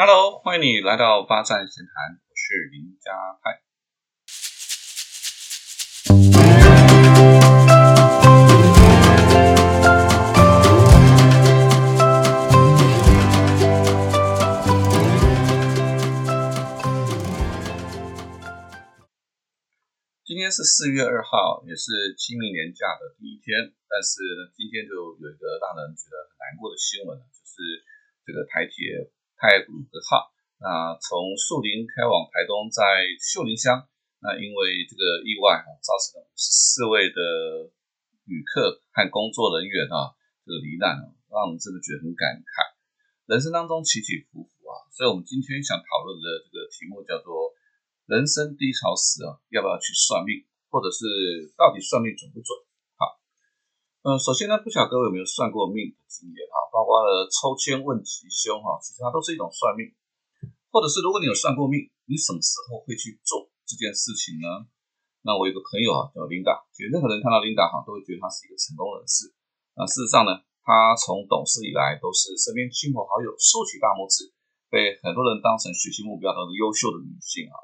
Hello，欢迎你来到八站闲谈，我是林家派。今天是四月二号，也是清明年假的第一天。但是呢，今天就有一个让人觉得很难过的新闻，就是这个台铁太鲁阁号，那从树林开往台东，在秀林乡，那因为这个意外哈，造成了四位的旅客和工作人员啊这个罹难啊，让我们真的觉得很感慨。人生当中起起伏伏啊，所以我们今天想讨论的这个题目叫做。人生低潮时啊，要不要去算命，或者是到底算命准不准？好，嗯，首先呢，不晓得各位有没有算过命的经验，括了抽签问吉凶哈，其实它都是一种算命。或者是如果你有算过命，你什么时候会去做这件事情呢？那我有个朋友啊，叫琳达，其实任何人看到琳达哈，都会觉得她是一个成功人士。那事实上呢，她从懂事以来，都是身边亲朋好友竖起大拇指，被很多人当成学习目标的优秀的女性啊。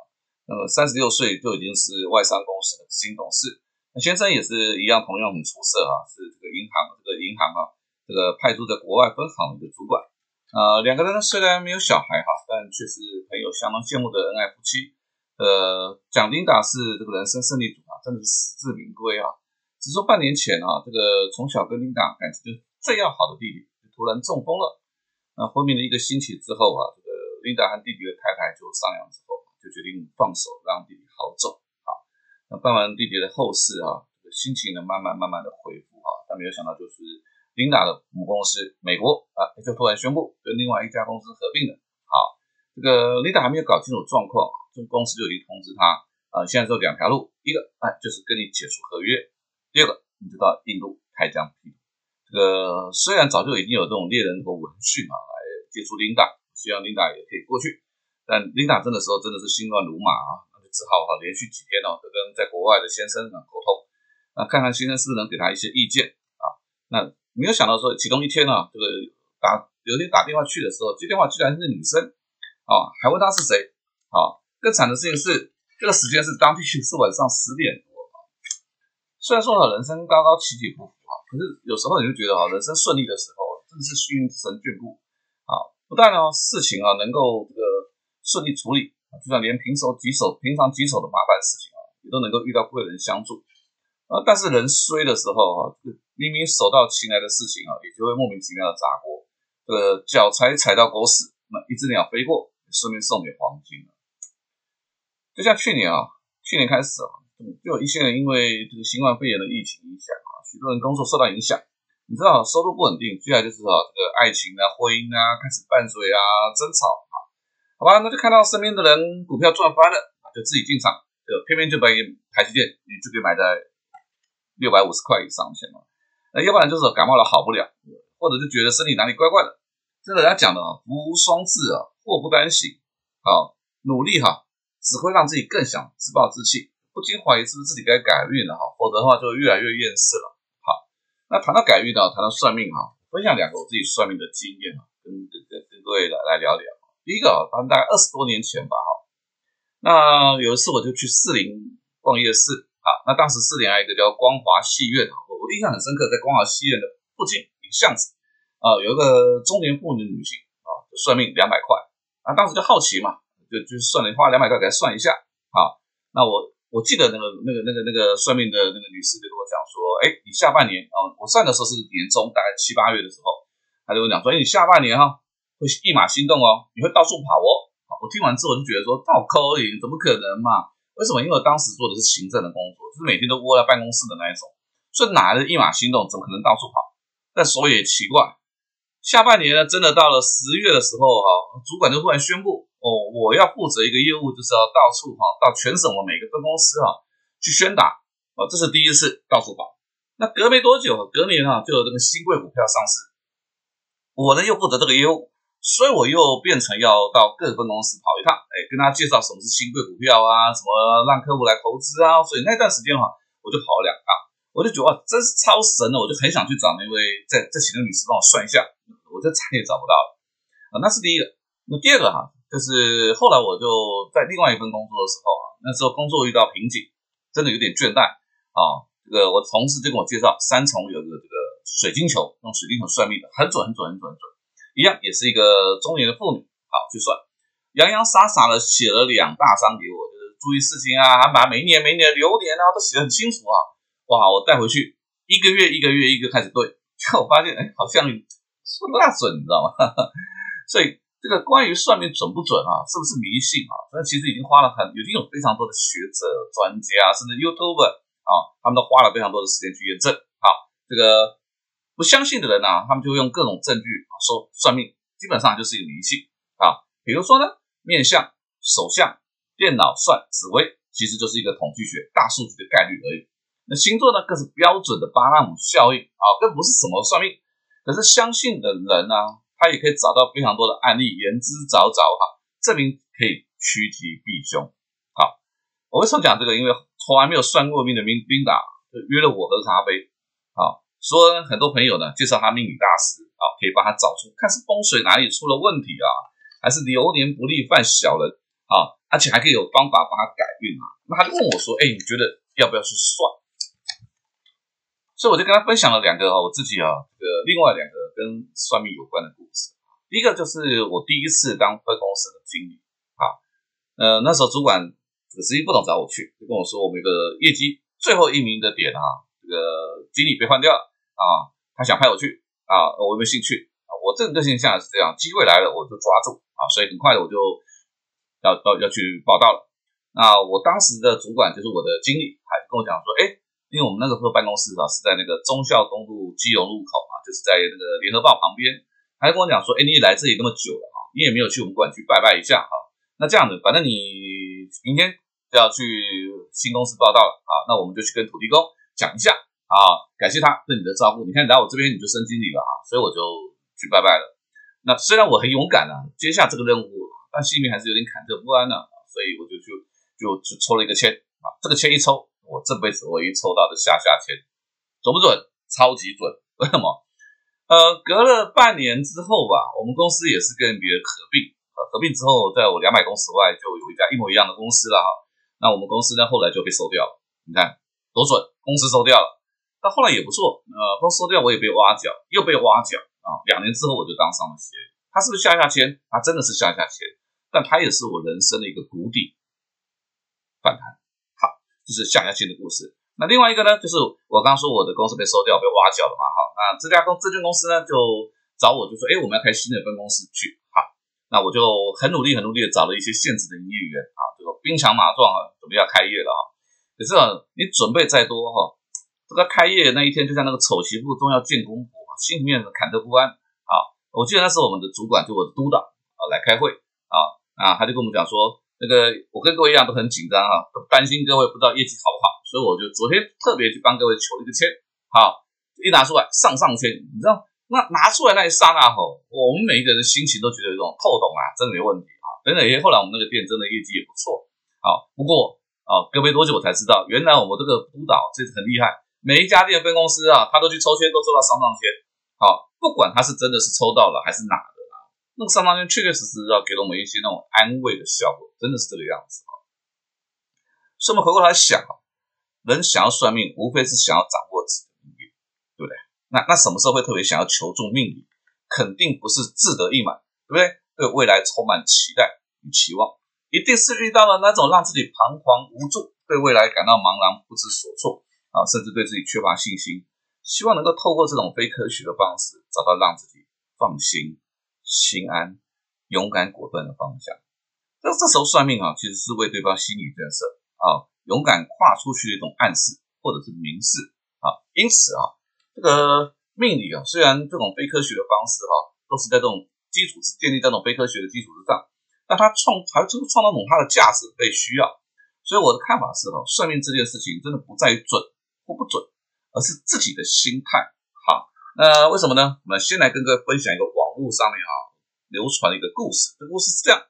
那么三十六岁就已经是外商公司的执行董事，那先生也是一样，同样很出色啊，是这个银行这个银行啊，个派驻在国外分行的一个主管。呃，两个人呢虽然没有小孩哈，但却是朋友相当羡慕的恩爱夫妻。呃，蒋琳达是这个人生胜利组啊，真的是实至名归啊。只说半年前啊，这个从小跟琳达感情就最要好的弟弟，就突然中风了。那昏迷了一个星期之后啊，这个琳达和弟弟的太太就商量之后。就决定放手，让弟弟好走。啊，那办完弟弟的后事啊，这个心情呢，慢慢慢慢的恢复啊。但没有想到，就是琳达的母公司美国啊，就突然宣布跟另外一家公司合并了。好，这个琳达还没有搞清楚状况，这公司就已经通知他啊，现在只有两条路，一个哎就是跟你解除合约，第二个你就到印度开疆辟土。这个虽然早就已经有这种猎人头闻讯啊，来接触琳达，希望琳达也可以过去。但琳达真的时候真的是心乱如麻啊，那就只好哈连续几天哦都跟在国外的先生啊沟通，那看看先生是不是能给他一些意见啊。那没有想到说其中一天呢，这个打有一天打电话去的时候，接电话居然是女生啊，还问他是谁啊。更惨的事情是，这个时间是当地是晚上十点多啊。虽然说呢人生高高起起伏伏啊，可是有时候你就觉得啊人生顺利的时候，真的是幸运神眷顾啊，不但呢事情啊能够这个。顺利处理，就算连平手棘手、平常棘手的麻烦事情啊，也都能够遇到贵人相助啊。但是人衰的时候啊，明明手到擒来的事情啊，也就会莫名其妙的砸锅。这个脚才踩到狗屎，那一只鸟飞过，顺便送给黄金了。就像去年啊，去年开始啊，就有一些人因为这个新冠肺炎的疫情影响啊，许多人工作受到影响。你知道收入不稳定，接下来就是啊，这个爱情啊、婚姻啊开始拌嘴啊、争吵啊。好吧，那就看到身边的人股票赚翻了，就自己进场，就偏偏就把台积电，你就可以买在六百五十块以上钱嘛。那要不然就是感冒了好不了，或者就觉得身体哪里怪怪的。这人家讲的啊，福无双至啊，祸不单行。好，努力哈，只会让自己更想自暴自弃，不禁怀疑是不是自己该改运了哈，否则的话就越来越厌世了。好，那谈到改运呢，谈到算命哈，分享两个我自己算命的经验啊，跟跟跟各位来来聊聊。第一个啊，反正大概二十多年前吧，哈，那有一次我就去四林逛夜市啊，那当时四点还有一个叫光华戏院，我我印象很深刻，在光华戏院的附近一个巷子啊，有一个中年妇女女性啊，就算命两百块啊，当时就好奇嘛，就就算了，花两百块给她算一下，啊，那我我记得那个那个那个那个算命的那个女士就跟我讲说，哎，你下半年啊，我算的时候是年中，大概七八月的时候，她就跟我讲说，哎，你下半年哈。会一马心动哦，你会到处跑哦。我听完之后就觉得说，倒扣零怎么可能嘛？为什么？因为当时做的是行政的工作，就是每天都窝在办公室的那一种，所以哪来的一马心动？怎么可能到处跑？但所以也奇怪，下半年呢，真的到了十月的时候哈，主管就突然宣布哦，我要负责一个业务，就是要到处哈，到全省的每个分公司哈去宣打哦，这是第一次到处跑。那隔没多久，隔年哈就有这个新贵股票上市，我呢又负责这个业务。所以我又变成要到各分公司跑一趟，哎，跟他介绍什么是新贵股票啊，什么让客户来投资啊。所以那段时间哈，我就跑了两趟，我就觉得哇，真是超神的，我就很想去找那位在在请的女士帮我算一下，我这再也找不到了啊。那是第一个。那第二个哈，就是后来我就在另外一份工作的时候啊，那时候工作遇到瓶颈，真的有点倦怠啊。这个我同事就跟我介绍，三重有个这个水晶球，用水晶球算命的，很准很准很准很准，一样也是一个中年的妇女，好去算，洋洋洒洒的写了两大张给我，就是注意事情啊，还把每一年每年的流年啊都写得很清楚啊。哇，我带回去一个月一个月一个开始对，结果发现哎，好像说的大准，你知道吗？所以。这个关于算命准不准啊，是不是迷信啊？那其实已经花了很，已经有非常多的学者、专家，甚至 YouTube 啊，他们都花了非常多的时间去验证。好，这个不相信的人呢，他们就会用各种证据啊说算命，基本上就是一个迷信啊。比如说呢，面相、手相、电脑算、紫微，其实就是一个统计学、大数据的概率而已。那星座呢，更是标准的巴纳姆效应啊，更不是什么算命。可是相信的人呢？他也可以找到非常多的案例，言之凿凿哈，证明可以趋吉避凶。好，我为什么讲这个？因为从来没有算过命的冰冰达就约了我喝咖啡啊，说很多朋友呢介绍他命理大师啊，可以帮他找出看是风水哪里出了问题啊，还是流年不利犯小人啊，而且还可以有方法帮他改运啊。那他就问我说：“哎，你觉得要不要去算？”所以我就跟他分享了两个我自己啊，这个另外两个跟算命有关的故事。第一个就是我第一次当分公司的经理啊，呃，那时候主管这个实际不懂找我去，就跟我说我们一个业绩最后一名的点啊，这个经理被换掉了啊，他想派我去啊，我有没有兴趣啊？我这个个性下是这样，机会来了我就抓住啊，所以很快的我就要要要去报道了。那我当时的主管就是我的经理，还跟我讲说，哎。因为我们那个时候办公室啊是在那个忠孝东路基隆路口啊，就是在那个联合报旁边。还跟我讲说：“哎，你来这里那么久了啊，你也没有去我们馆去拜拜一下哈。那这样子，反正你明天就要去新公司报道了啊，那我们就去跟土地公讲一下啊，感谢他对你的照顾。你看来我这边你就升经理了啊，所以我就去拜拜了。那虽然我很勇敢啊，接下这个任务，但心里面还是有点忐忑不安的，所以我就就就就抽了一个签啊，这个签一抽。我这辈子唯一抽到的下下签准不准？超级准！为什么？呃，隔了半年之后吧，我们公司也是跟别人合并，呃，合并之后，在我两百公司外就有一家一模一样的公司了哈。那我们公司呢，后来就被收掉了。你看多准，公司收掉了。但后来也不错，呃，公司收掉我也被挖角，又被挖角啊。两年之后我就当上了协。他是不是下下签？他真的是下下签，但他也是我人生的一个谷底反弹。好就是下下签的故事。那另外一个呢，就是我刚说我的公司被收掉、被挖角了嘛，哈。那这家公证券公司呢，就找我，就说，哎，我们要开新的分公司去，好。那我就很努力、很努力的找了一些现职的营业员啊，这个兵强马壮啊，准备要开业了啊。可是啊，你准备再多哈，这个开业那一天，就像那个丑媳妇终要见公婆，心里面忐忑不安啊。我记得那时候我们的主管就我的督导啊来开会啊，啊，他就跟我们讲说。那个我跟各位一样都很紧张啊，都担心各位不知道业绩好不好，所以我就昨天特别去帮各位求了一个签，好，一拿出来上上签，你知道，那拿出来那一刹那吼，我们每一个人心情都觉得有种透懂啊，真的没问题啊，等等，后来我们那个店真的业绩也不错，好，不过啊，隔没多久我才知道，原来我们这个督导这次很厉害，每一家店分公司啊，他都去抽签，都抽到上上签，好，不管他是真的是抽到了还是哪的啦。那个上上签确确实实要给了我们一些那种安慰的效果，真的是这个样子啊。所以我们回过来想啊，人想要算命，无非是想要掌握自己的命运，对不对？那那什么时候会特别想要求助命理？肯定不是自得意满，对不对？对未来充满期待与期望，一定是遇到了那种让自己彷徨无助，对未来感到茫然不知所措啊，甚至对自己缺乏信心，希望能够透过这种非科学的方式，找到让自己放心。心安、勇敢、果断的方向。那这时候算命啊，其实是为对方心理建设啊，勇敢跨出去的一种暗示或者是明示啊。因此啊，这个命理啊，虽然这种非科学的方式哈，都是在这种基础是建立在这种非科学的基础之上，但它创还是创造种它的价值被需要。所以我的看法是哈，算命这件事情真的不在于准或不准，而是自己的心态。好，那为什么呢？我们先来跟各位分享一个网络上面啊。流传的一个故事，这故事是这样：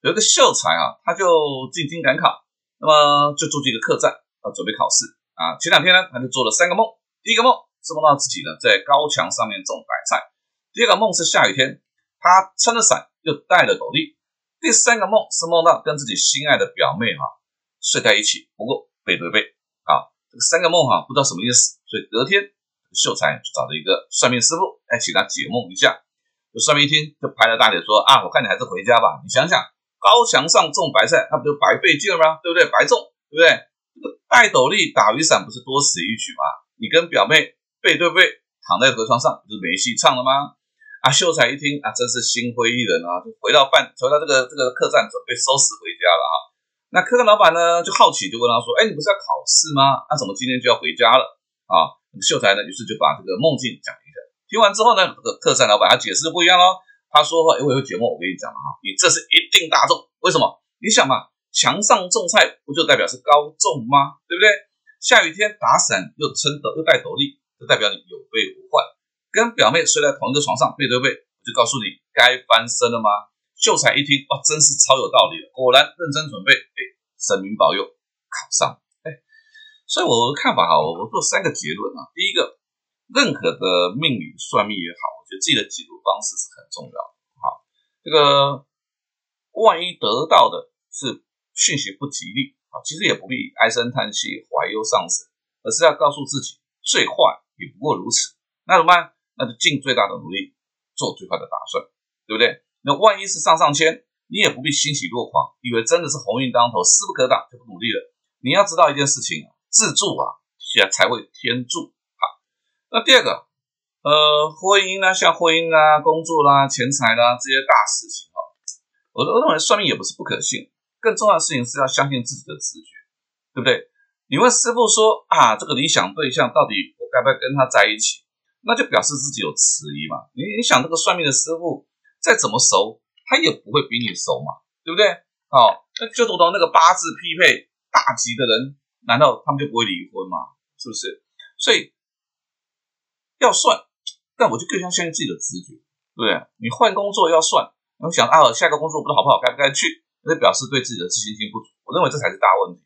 有一个秀才啊，他就进京赶考，那么就住进一个客栈啊，准备考试啊。前两天呢，他就做了三个梦。第一个梦是梦到自己呢在高墙上面种白菜；第二个梦是下雨天，他撑着伞又戴了斗笠。第三个梦是梦到跟自己心爱的表妹哈睡在一起，不过背对背。这个三个梦哈不知道什么意思，所以隔天秀才就找了一个算命师傅来请他解梦一下。就算命一听就拍了大腿说啊，我看你还是回家吧。你想想，高墙上种白菜，那不就白费劲了吗？对不对？白种，对不对？这个戴斗笠打雨伞不是多此一举吗？你跟表妹背对背躺在河床上，不是没戏唱了吗？啊，秀才一听啊，真是心灰意冷啊，就回到饭，回到这个这个客栈，准备收拾回家了啊。那客栈老板呢，就好奇，就问他说：“哎，你不是要考试吗？那怎么今天就要回家了？”啊，秀才呢，于是就把这个梦境讲一下。听完之后呢，这个客栈老板他解释不一样喽。他说：“哎，我有节目，我跟你讲了哈，你这是一定大众。为什么？你想嘛，墙上种菜不就代表是高中吗？对不对？下雨天打伞又撑斗又戴斗笠，就代表你有备无患。”跟表妹睡在同一个床上，背对背，我就告诉你该翻身了吗？秀才一听，哇，真是超有道理的，果然认真准备，哎，神明保佑考上，哎，所以我的看法哈，我做三个结论啊。第一个，任何的命理算命也好，我觉得自己的解读方式是很重要的。好，这个万一得到的是讯息不吉利啊，其实也不必唉声叹气、怀忧丧死，而是要告诉自己，最坏也不过如此。那怎么办？那就尽最大的努力做最坏的打算，对不对？那万一是上上签，你也不必欣喜若狂，以为真的是鸿运当头，势不可挡就不努力了。你要知道一件事情，自助啊，才会天助。好，那第二个，呃，婚姻呢，像婚姻啊、工作啦、钱财啦这些大事情啊，我我认为算命也不是不可信，更重要的事情是要相信自己的直觉，对不对？你问师傅说啊，这个理想对象到底我该不该跟他在一起？那就表示自己有迟疑嘛？你你想这个算命的师傅再怎么熟，他也不会比你熟嘛，对不对？哦，那就读到那个八字匹配大吉的人，难道他们就不会离婚吗？是不是？所以要算，但我就更相信自己的直觉，对不对？你换工作要算，我想啊，下个工作不知道好不好，该不该去？那表示对自己的自信心不足。我认为这才是大问题。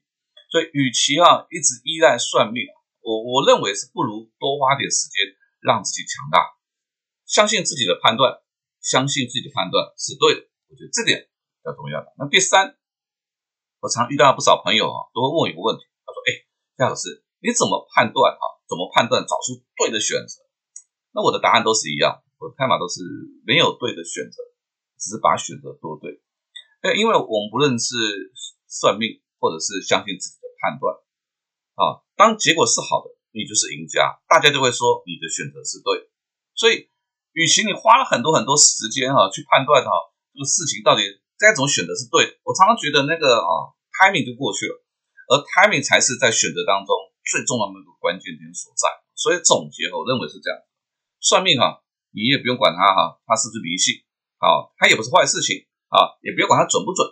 所以，与其啊一直依赖算命，我我认为是不如多花点时间。让自己强大，相信自己的判断，相信自己的判断是对的。我觉得这点比较重要的。那第三，我常遇到不少朋友啊，都会问我一个问题，他说：“哎，夏老师，你怎么判断啊？怎么判断找出对的选择？”那我的答案都是一样，我的看法都是没有对的选择，只是把选择做对。那因为我们不论是算命，或者是相信自己的判断啊，当结果是好的。你就是赢家，大家就会说你的选择是对，所以，与其你花了很多很多时间哈去判断哈这个事情到底该怎么选择是对，我常常觉得那个啊 timing 就过去了，而 timing 才是在选择当中最重要的那个关键点所在。所以总结我认为是这样，算命哈，你也不用管它哈，它是不是迷信，啊，它也不是坏事情啊，也不用管它准不准。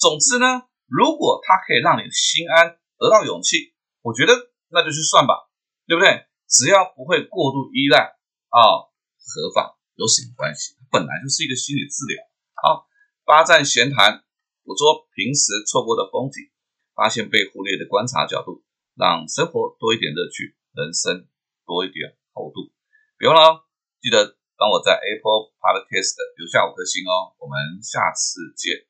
总之呢，如果它可以让你心安，得到勇气，我觉得那就去算吧。对不对？只要不会过度依赖啊，合法有什么关系？本来就是一个心理治疗。好，八站闲谈，捕捉平时错过的风景，发现被忽略的观察角度，让生活多一点乐趣，人生多一点厚度。别忘了，记得帮我在 Apple Podcast 留下五颗星哦。我们下次见。